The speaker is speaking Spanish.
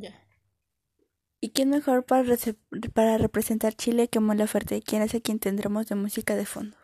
Ya. ¿Y quién mejor para, para representar Chile que Mon Laferte, quien es a quien tendremos de música de fondo?